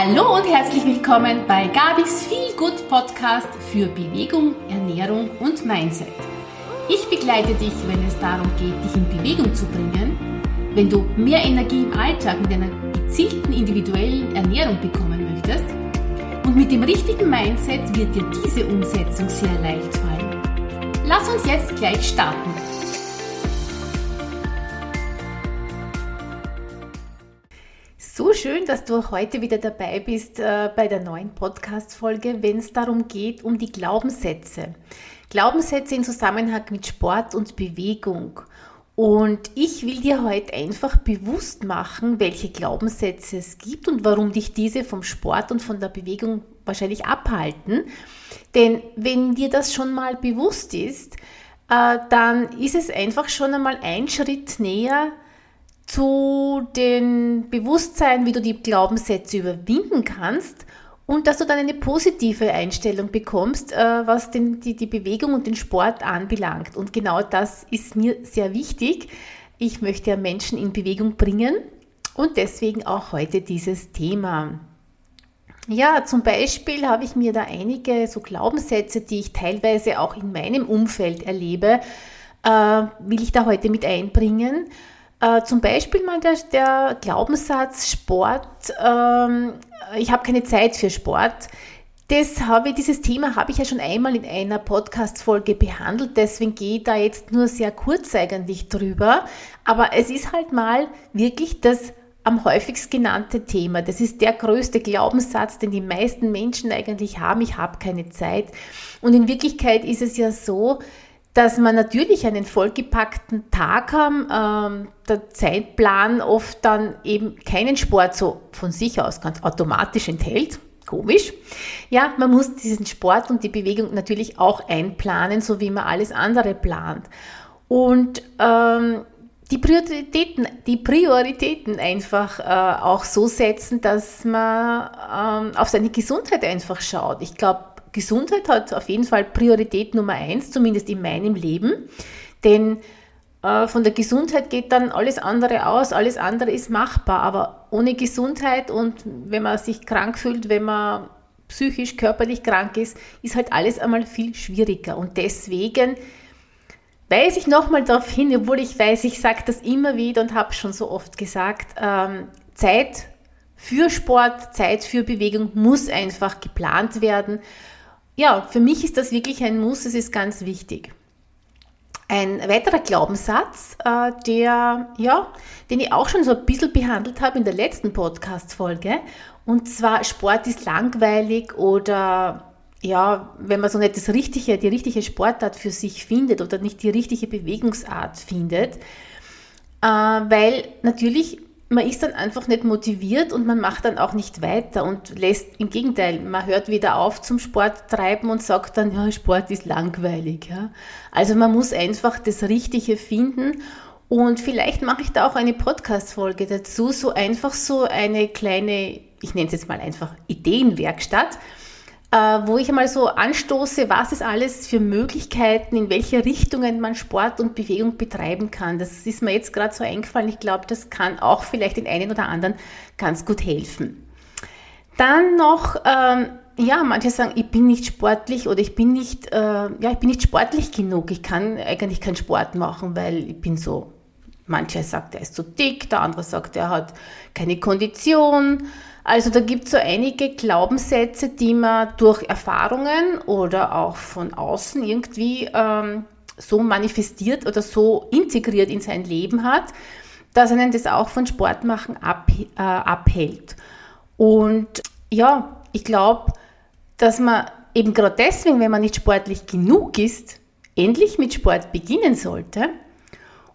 Hallo und herzlich willkommen bei Gabis Feel Good Podcast für Bewegung, Ernährung und Mindset. Ich begleite dich, wenn es darum geht, dich in Bewegung zu bringen, wenn du mehr Energie im Alltag mit einer gezielten individuellen Ernährung bekommen möchtest und mit dem richtigen Mindset wird dir diese Umsetzung sehr leicht fallen. Lass uns jetzt gleich starten. So schön, dass du heute wieder dabei bist äh, bei der neuen Podcast-Folge, wenn es darum geht, um die Glaubenssätze. Glaubenssätze in Zusammenhang mit Sport und Bewegung. Und ich will dir heute einfach bewusst machen, welche Glaubenssätze es gibt und warum dich diese vom Sport und von der Bewegung wahrscheinlich abhalten. Denn wenn dir das schon mal bewusst ist, äh, dann ist es einfach schon einmal ein Schritt näher, zu dem Bewusstsein, wie du die Glaubenssätze überwinden kannst und dass du dann eine positive Einstellung bekommst, äh, was den, die, die Bewegung und den Sport anbelangt. Und genau das ist mir sehr wichtig. Ich möchte ja Menschen in Bewegung bringen und deswegen auch heute dieses Thema. Ja, zum Beispiel habe ich mir da einige so Glaubenssätze, die ich teilweise auch in meinem Umfeld erlebe, äh, will ich da heute mit einbringen. Äh, zum Beispiel mal der, der Glaubenssatz Sport, ähm, ich habe keine Zeit für Sport. Das habe, dieses Thema habe ich ja schon einmal in einer Podcast-Folge behandelt, deswegen gehe ich da jetzt nur sehr kurz eigentlich drüber. Aber es ist halt mal wirklich das am häufigst genannte Thema. Das ist der größte Glaubenssatz, den die meisten Menschen eigentlich haben. Ich habe keine Zeit. Und in Wirklichkeit ist es ja so, dass man natürlich einen vollgepackten Tag haben, ähm, der Zeitplan oft dann eben keinen Sport so von sich aus ganz automatisch enthält. Komisch. Ja, man muss diesen Sport und die Bewegung natürlich auch einplanen, so wie man alles andere plant. Und ähm, die Prioritäten, die Prioritäten einfach äh, auch so setzen, dass man ähm, auf seine Gesundheit einfach schaut. Ich glaube, Gesundheit hat auf jeden Fall Priorität Nummer eins, zumindest in meinem Leben. Denn äh, von der Gesundheit geht dann alles andere aus, alles andere ist machbar. Aber ohne Gesundheit und wenn man sich krank fühlt, wenn man psychisch, körperlich krank ist, ist halt alles einmal viel schwieriger. Und deswegen weise ich nochmal darauf hin, obwohl ich weiß, ich sage das immer wieder und habe schon so oft gesagt, ähm, Zeit für Sport, Zeit für Bewegung muss einfach geplant werden ja, für mich ist das wirklich ein Muss, es ist ganz wichtig. Ein weiterer Glaubenssatz, äh, der, ja, den ich auch schon so ein bisschen behandelt habe in der letzten Podcast-Folge, und zwar Sport ist langweilig oder ja, wenn man so nicht das richtige, die richtige Sportart für sich findet oder nicht die richtige Bewegungsart findet, äh, weil natürlich man ist dann einfach nicht motiviert und man macht dann auch nicht weiter und lässt im Gegenteil, man hört wieder auf zum Sport treiben und sagt dann, ja, Sport ist langweilig. Ja. Also man muss einfach das Richtige finden und vielleicht mache ich da auch eine Podcast-Folge dazu, so einfach so eine kleine, ich nenne es jetzt mal einfach Ideenwerkstatt wo ich einmal so anstoße, was es alles für Möglichkeiten, in welche Richtungen man Sport und Bewegung betreiben kann. Das ist mir jetzt gerade so eingefallen. Ich glaube, das kann auch vielleicht den einen oder anderen ganz gut helfen. Dann noch, ähm, ja, manche sagen, ich bin nicht sportlich oder ich bin nicht, äh, ja, ich bin nicht sportlich genug. Ich kann eigentlich keinen Sport machen, weil ich bin so, mancher sagt, er ist zu dick, der andere sagt, er hat keine Kondition. Also da gibt es so einige Glaubenssätze, die man durch Erfahrungen oder auch von außen irgendwie ähm, so manifestiert oder so integriert in sein Leben hat, dass einen das auch von Sportmachen ab, äh, abhält. Und ja, ich glaube, dass man eben gerade deswegen, wenn man nicht sportlich genug ist, endlich mit Sport beginnen sollte.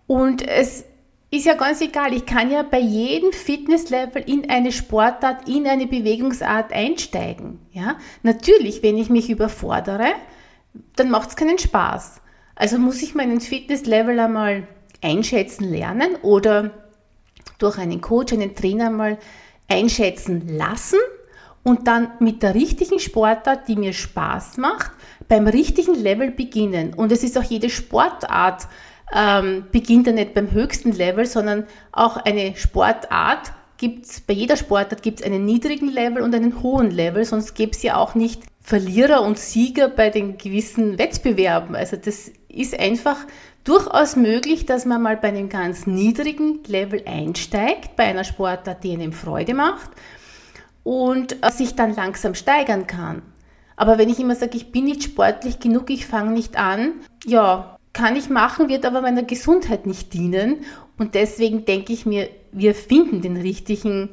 Und es ist ja ganz egal. Ich kann ja bei jedem Fitnesslevel in eine Sportart, in eine Bewegungsart einsteigen. Ja? Natürlich, wenn ich mich überfordere, dann macht es keinen Spaß. Also muss ich meinen Fitnesslevel einmal einschätzen lernen oder durch einen Coach, einen Trainer mal einschätzen lassen und dann mit der richtigen Sportart, die mir Spaß macht, beim richtigen Level beginnen. Und es ist auch jede Sportart ähm, beginnt er nicht beim höchsten Level, sondern auch eine Sportart gibt es bei jeder Sportart gibt's einen niedrigen Level und einen hohen Level, sonst gäbe es ja auch nicht Verlierer und Sieger bei den gewissen Wettbewerben. Also das ist einfach durchaus möglich, dass man mal bei einem ganz niedrigen Level einsteigt, bei einer Sportart, die einem Freude macht und äh, sich dann langsam steigern kann. Aber wenn ich immer sage, ich bin nicht sportlich genug, ich fange nicht an, ja, kann ich machen, wird aber meiner Gesundheit nicht dienen. Und deswegen denke ich mir, wir finden den richtigen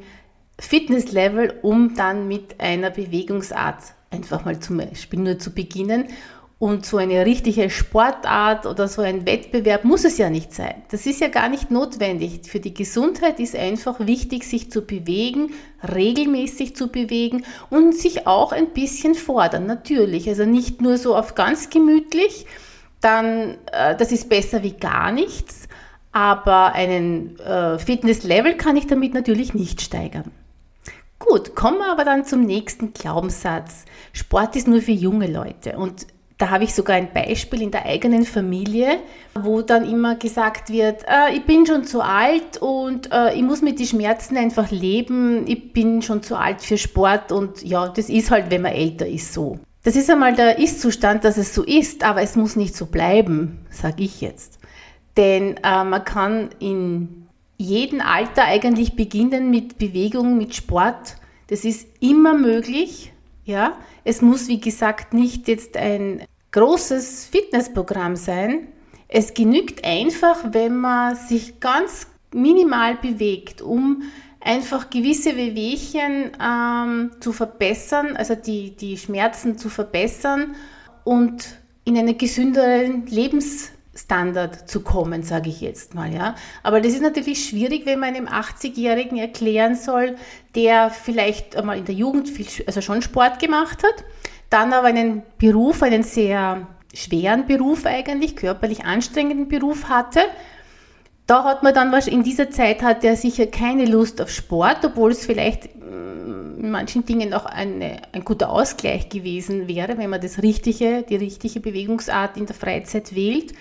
Fitnesslevel, um dann mit einer Bewegungsart einfach mal zum Beispiel nur zu beginnen. Und so eine richtige Sportart oder so ein Wettbewerb muss es ja nicht sein. Das ist ja gar nicht notwendig. Für die Gesundheit ist einfach wichtig, sich zu bewegen, regelmäßig zu bewegen und sich auch ein bisschen fordern, natürlich. Also nicht nur so auf ganz gemütlich, dann äh, das ist besser wie gar nichts, aber einen äh, Fitnesslevel kann ich damit natürlich nicht steigern. Gut, kommen wir aber dann zum nächsten Glaubenssatz. Sport ist nur für junge Leute und da habe ich sogar ein Beispiel in der eigenen Familie, wo dann immer gesagt wird, äh, ich bin schon zu alt und äh, ich muss mit den Schmerzen einfach leben, ich bin schon zu alt für Sport und ja, das ist halt, wenn man älter ist, so. Das ist einmal der Ist-Zustand, dass es so ist, aber es muss nicht so bleiben, sage ich jetzt. Denn äh, man kann in jedem Alter eigentlich beginnen mit Bewegung, mit Sport. Das ist immer möglich. Ja, es muss wie gesagt nicht jetzt ein großes Fitnessprogramm sein. Es genügt einfach, wenn man sich ganz minimal bewegt, um einfach gewisse Wehwehchen ähm, zu verbessern, also die, die Schmerzen zu verbessern und in einen gesünderen Lebensstandard zu kommen, sage ich jetzt mal. Ja. Aber das ist natürlich schwierig, wenn man einem 80-Jährigen erklären soll, der vielleicht einmal in der Jugend viel, also schon Sport gemacht hat, dann aber einen Beruf, einen sehr schweren Beruf eigentlich, körperlich anstrengenden Beruf hatte da hat man dann, in dieser Zeit hat er sicher keine Lust auf Sport, obwohl es vielleicht mm, in manchen Dingen auch eine, ein guter Ausgleich gewesen wäre, wenn man das richtige, die richtige Bewegungsart in der Freizeit wählt.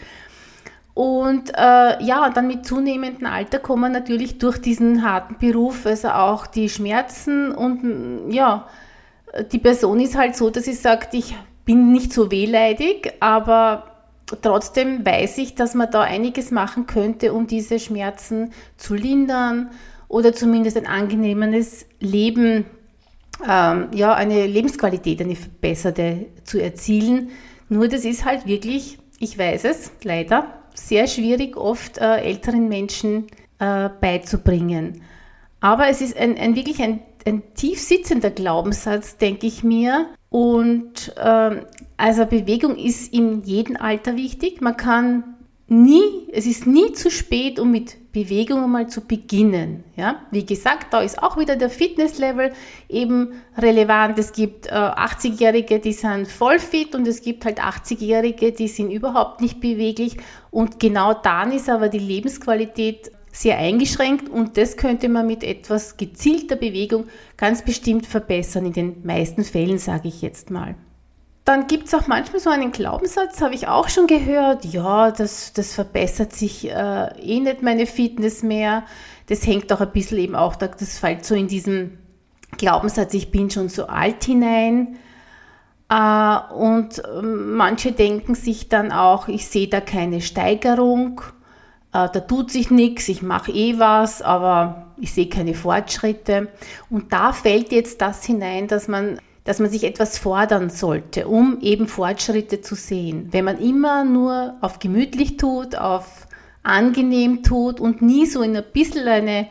Und äh, ja, dann mit zunehmendem Alter kommen natürlich durch diesen harten Beruf also auch die Schmerzen und mm, ja, die Person ist halt so, dass sie sagt, ich bin nicht so wehleidig, aber trotzdem weiß ich, dass man da einiges machen könnte, um diese Schmerzen zu lindern oder zumindest ein angenehmes Leben, ähm, ja, eine Lebensqualität, eine verbesserte zu erzielen. Nur das ist halt wirklich, ich weiß es leider, sehr schwierig oft äh, älteren Menschen äh, beizubringen. Aber es ist ein, ein wirklich ein, ein tief sitzender Glaubenssatz, denke ich mir. Und ähm, also Bewegung ist in jedem Alter wichtig. Man kann nie, es ist nie zu spät, um mit Bewegung einmal zu beginnen. Ja? Wie gesagt, da ist auch wieder der Fitnesslevel eben relevant. Es gibt äh, 80-Jährige, die sind voll fit und es gibt halt 80-Jährige, die sind überhaupt nicht beweglich. Und genau dann ist aber die Lebensqualität sehr eingeschränkt und das könnte man mit etwas gezielter Bewegung ganz bestimmt verbessern, in den meisten Fällen sage ich jetzt mal. Dann gibt es auch manchmal so einen Glaubenssatz, habe ich auch schon gehört, ja, das, das verbessert sich äh, eh nicht meine Fitness mehr. Das hängt auch ein bisschen eben auch, das fällt so in diesen Glaubenssatz, ich bin schon so alt hinein. Äh, und ähm, manche denken sich dann auch, ich sehe da keine Steigerung, äh, da tut sich nichts, ich mache eh was, aber ich sehe keine Fortschritte. Und da fällt jetzt das hinein, dass man dass man sich etwas fordern sollte, um eben Fortschritte zu sehen. Wenn man immer nur auf gemütlich tut, auf angenehm tut und nie so in ein bisschen eine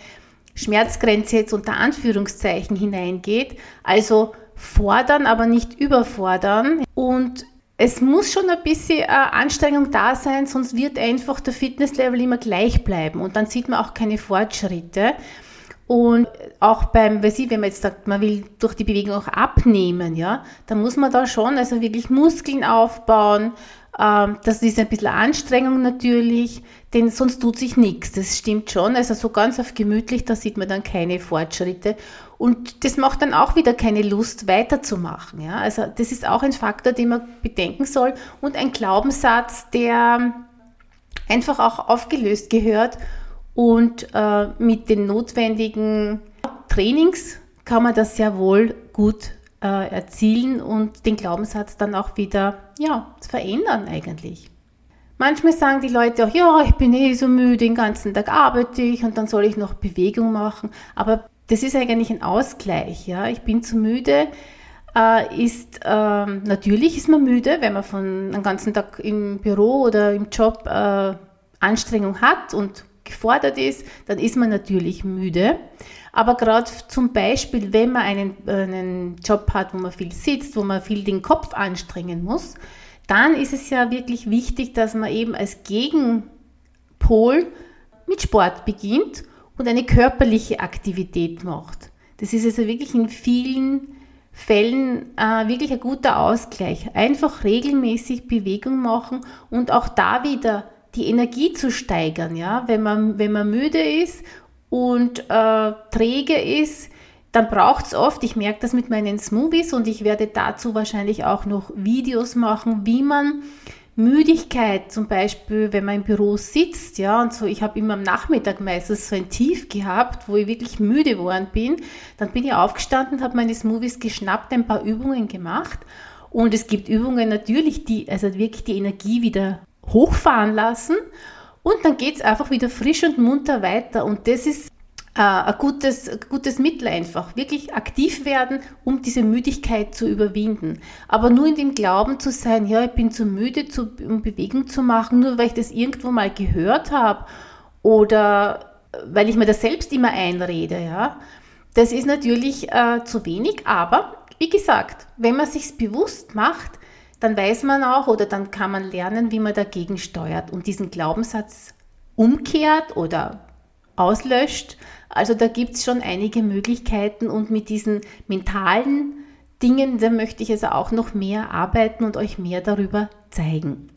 Schmerzgrenze jetzt unter Anführungszeichen hineingeht, also fordern, aber nicht überfordern und es muss schon ein bisschen äh, Anstrengung da sein, sonst wird einfach der Fitnesslevel immer gleich bleiben und dann sieht man auch keine Fortschritte. Und auch beim, weiß ich, wenn man jetzt sagt, man will durch die Bewegung auch abnehmen, ja, dann muss man da schon also wirklich Muskeln aufbauen. Ähm, das ist ein bisschen Anstrengung natürlich, denn sonst tut sich nichts. Das stimmt schon. Also so ganz auf gemütlich, da sieht man dann keine Fortschritte. Und das macht dann auch wieder keine Lust, weiterzumachen. Ja? Also das ist auch ein Faktor, den man bedenken soll und ein Glaubenssatz, der einfach auch aufgelöst gehört und äh, mit den notwendigen Trainings kann man das sehr wohl gut äh, erzielen und den Glaubenssatz dann auch wieder ja, verändern eigentlich. Manchmal sagen die Leute auch, ja, ich bin eh so müde, den ganzen Tag arbeite ich und dann soll ich noch Bewegung machen. Aber das ist eigentlich ein Ausgleich. Ja? Ich bin zu müde, äh, ist äh, natürlich ist man müde, wenn man von einem ganzen Tag im Büro oder im Job äh, Anstrengung hat und gefordert ist, dann ist man natürlich müde. Aber gerade zum Beispiel, wenn man einen, einen Job hat, wo man viel sitzt, wo man viel den Kopf anstrengen muss, dann ist es ja wirklich wichtig, dass man eben als Gegenpol mit Sport beginnt und eine körperliche Aktivität macht. Das ist also wirklich in vielen Fällen äh, wirklich ein guter Ausgleich. Einfach regelmäßig Bewegung machen und auch da wieder die Energie zu steigern. Ja? Wenn, man, wenn man müde ist und äh, träge ist, dann braucht es oft, ich merke das mit meinen Smoothies und ich werde dazu wahrscheinlich auch noch Videos machen, wie man Müdigkeit zum Beispiel, wenn man im Büro sitzt, ja, und so, ich habe immer am Nachmittag meistens so ein Tief gehabt, wo ich wirklich müde geworden bin, dann bin ich aufgestanden, habe meine Smoothies geschnappt, ein paar Übungen gemacht und es gibt Übungen natürlich, die also wirklich die Energie wieder hochfahren lassen und dann geht es einfach wieder frisch und munter weiter und das ist äh, ein gutes, gutes Mittel einfach. Wirklich aktiv werden, um diese Müdigkeit zu überwinden. Aber nur in dem Glauben zu sein, ja, ich bin zu müde, zu, um Bewegung zu machen, nur weil ich das irgendwo mal gehört habe oder weil ich mir das selbst immer einrede, ja. Das ist natürlich äh, zu wenig, aber wie gesagt, wenn man sich bewusst macht, dann weiß man auch oder dann kann man lernen, wie man dagegen steuert und diesen Glaubenssatz umkehrt oder auslöscht. Also da gibt es schon einige Möglichkeiten und mit diesen mentalen Dingen, da möchte ich also auch noch mehr arbeiten und euch mehr darüber zeigen.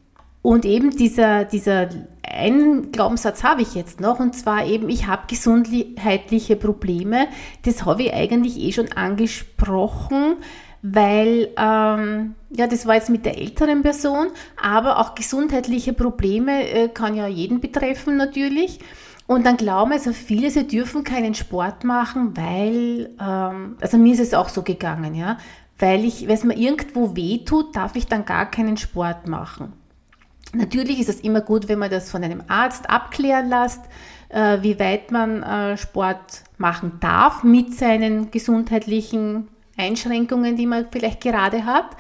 Und eben dieser, dieser einen Glaubenssatz habe ich jetzt noch, und zwar eben, ich habe gesundheitliche Probleme. Das habe ich eigentlich eh schon angesprochen, weil, ähm, ja, das war jetzt mit der älteren Person, aber auch gesundheitliche Probleme äh, kann ja jeden betreffen natürlich. Und dann glauben also viele, sie dürfen keinen Sport machen, weil, ähm, also mir ist es auch so gegangen, ja, weil ich, wenn es mir irgendwo weh tut, darf ich dann gar keinen Sport machen. Natürlich ist es immer gut, wenn man das von einem Arzt abklären lässt, äh, wie weit man äh, Sport machen darf mit seinen gesundheitlichen Einschränkungen, die man vielleicht gerade hat.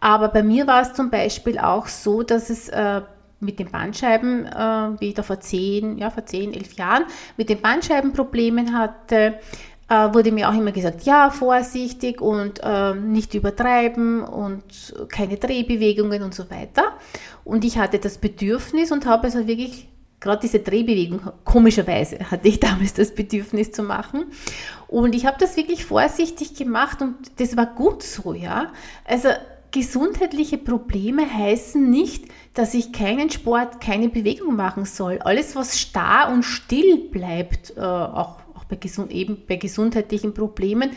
Aber bei mir war es zum Beispiel auch so, dass es äh, mit den Bandscheiben, äh, wie ich da vor zehn, ja, vor zehn, elf Jahren mit den Bandscheibenproblemen hatte, äh, wurde mir auch immer gesagt, ja, vorsichtig und äh, nicht übertreiben und keine Drehbewegungen und so weiter. Und ich hatte das Bedürfnis und habe also wirklich gerade diese Drehbewegung, komischerweise hatte ich damals das Bedürfnis zu machen. Und ich habe das wirklich vorsichtig gemacht und das war gut so, ja. Also gesundheitliche Probleme heißen nicht, dass ich keinen Sport, keine Bewegung machen soll. Alles, was starr und still bleibt, äh, auch, auch bei, gesund, eben bei gesundheitlichen Problemen,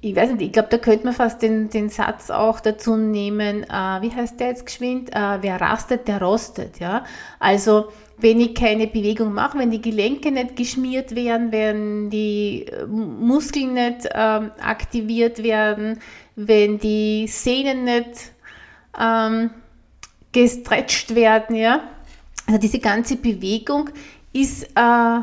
ich weiß nicht, ich glaube, da könnte man fast den, den Satz auch dazu nehmen, äh, wie heißt der jetzt geschwind? Äh, wer rastet, der rostet. Ja? Also wenn ich keine Bewegung mache, wenn die Gelenke nicht geschmiert werden, wenn die äh, Muskeln nicht ähm, aktiviert werden, wenn die Sehnen nicht ähm, gestretcht werden, ja. Also diese ganze Bewegung ist äh,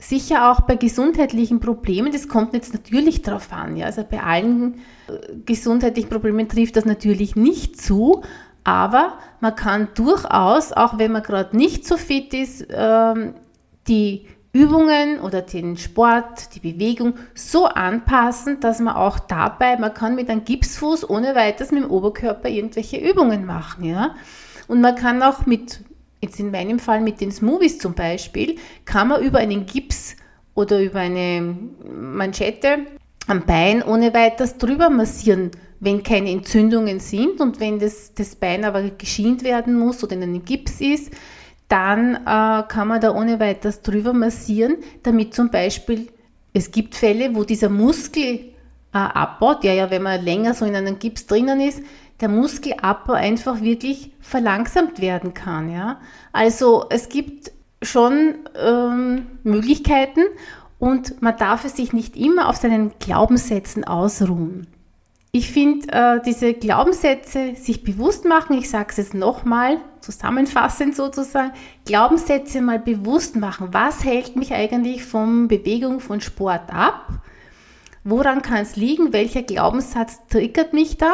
sicher auch bei gesundheitlichen Problemen, das kommt jetzt natürlich darauf an, ja. Also bei allen äh, gesundheitlichen Problemen trifft das natürlich nicht zu, aber man kann durchaus, auch wenn man gerade nicht so fit ist, ähm, die Übungen oder den Sport, die Bewegung so anpassen, dass man auch dabei, man kann mit einem Gipsfuß ohne weiteres mit dem Oberkörper irgendwelche Übungen machen, ja. Und man kann auch mit, jetzt in meinem Fall mit den Smoothies zum Beispiel, kann man über einen Gips oder über eine Manschette am Bein ohne weiteres drüber massieren, wenn keine Entzündungen sind. Und wenn das, das Bein aber geschient werden muss oder in einem Gips ist, dann äh, kann man da ohne weiteres drüber massieren, damit zum Beispiel, es gibt Fälle, wo dieser Muskel äh, abbaut, der ja, wenn man länger so in einem Gips drinnen ist, der Muskelabbau einfach wirklich verlangsamt werden kann. Ja? Also es gibt schon ähm, Möglichkeiten und man darf es sich nicht immer auf seinen Glaubenssätzen ausruhen. Ich finde, äh, diese Glaubenssätze sich bewusst machen, ich sage es jetzt nochmal, zusammenfassend sozusagen, Glaubenssätze mal bewusst machen. Was hält mich eigentlich von Bewegung, von Sport ab? Woran kann es liegen? Welcher Glaubenssatz triggert mich da?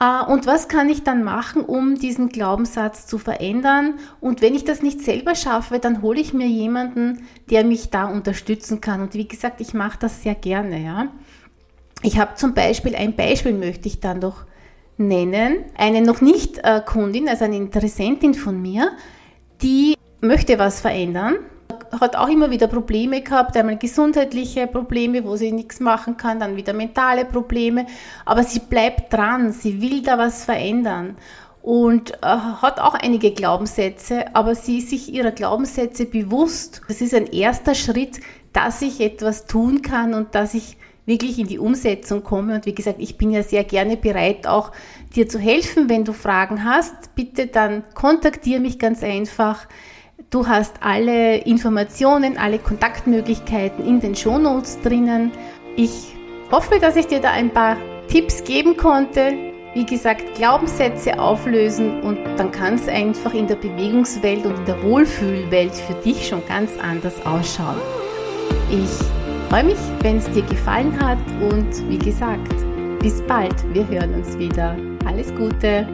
Äh, und was kann ich dann machen, um diesen Glaubenssatz zu verändern? Und wenn ich das nicht selber schaffe, dann hole ich mir jemanden, der mich da unterstützen kann. Und wie gesagt, ich mache das sehr gerne. Ja. Ich habe zum Beispiel ein Beispiel, möchte ich dann doch nennen. Eine noch nicht äh, Kundin, also eine Interessentin von mir, die möchte was verändern hat auch immer wieder Probleme gehabt, einmal gesundheitliche Probleme, wo sie nichts machen kann, dann wieder mentale Probleme, aber sie bleibt dran, sie will da was verändern und äh, hat auch einige Glaubenssätze, aber sie ist sich ihrer Glaubenssätze bewusst. Das ist ein erster Schritt, dass ich etwas tun kann und dass ich wirklich in die Umsetzung komme. Und wie gesagt, ich bin ja sehr gerne bereit, auch dir zu helfen. Wenn du Fragen hast, bitte dann kontaktiere mich ganz einfach. Du hast alle Informationen, alle Kontaktmöglichkeiten in den Shownotes drinnen. Ich hoffe, dass ich dir da ein paar Tipps geben konnte. Wie gesagt, Glaubenssätze auflösen und dann kann es einfach in der Bewegungswelt und in der Wohlfühlwelt für dich schon ganz anders ausschauen. Ich freue mich, wenn es dir gefallen hat und wie gesagt, bis bald. Wir hören uns wieder. Alles Gute.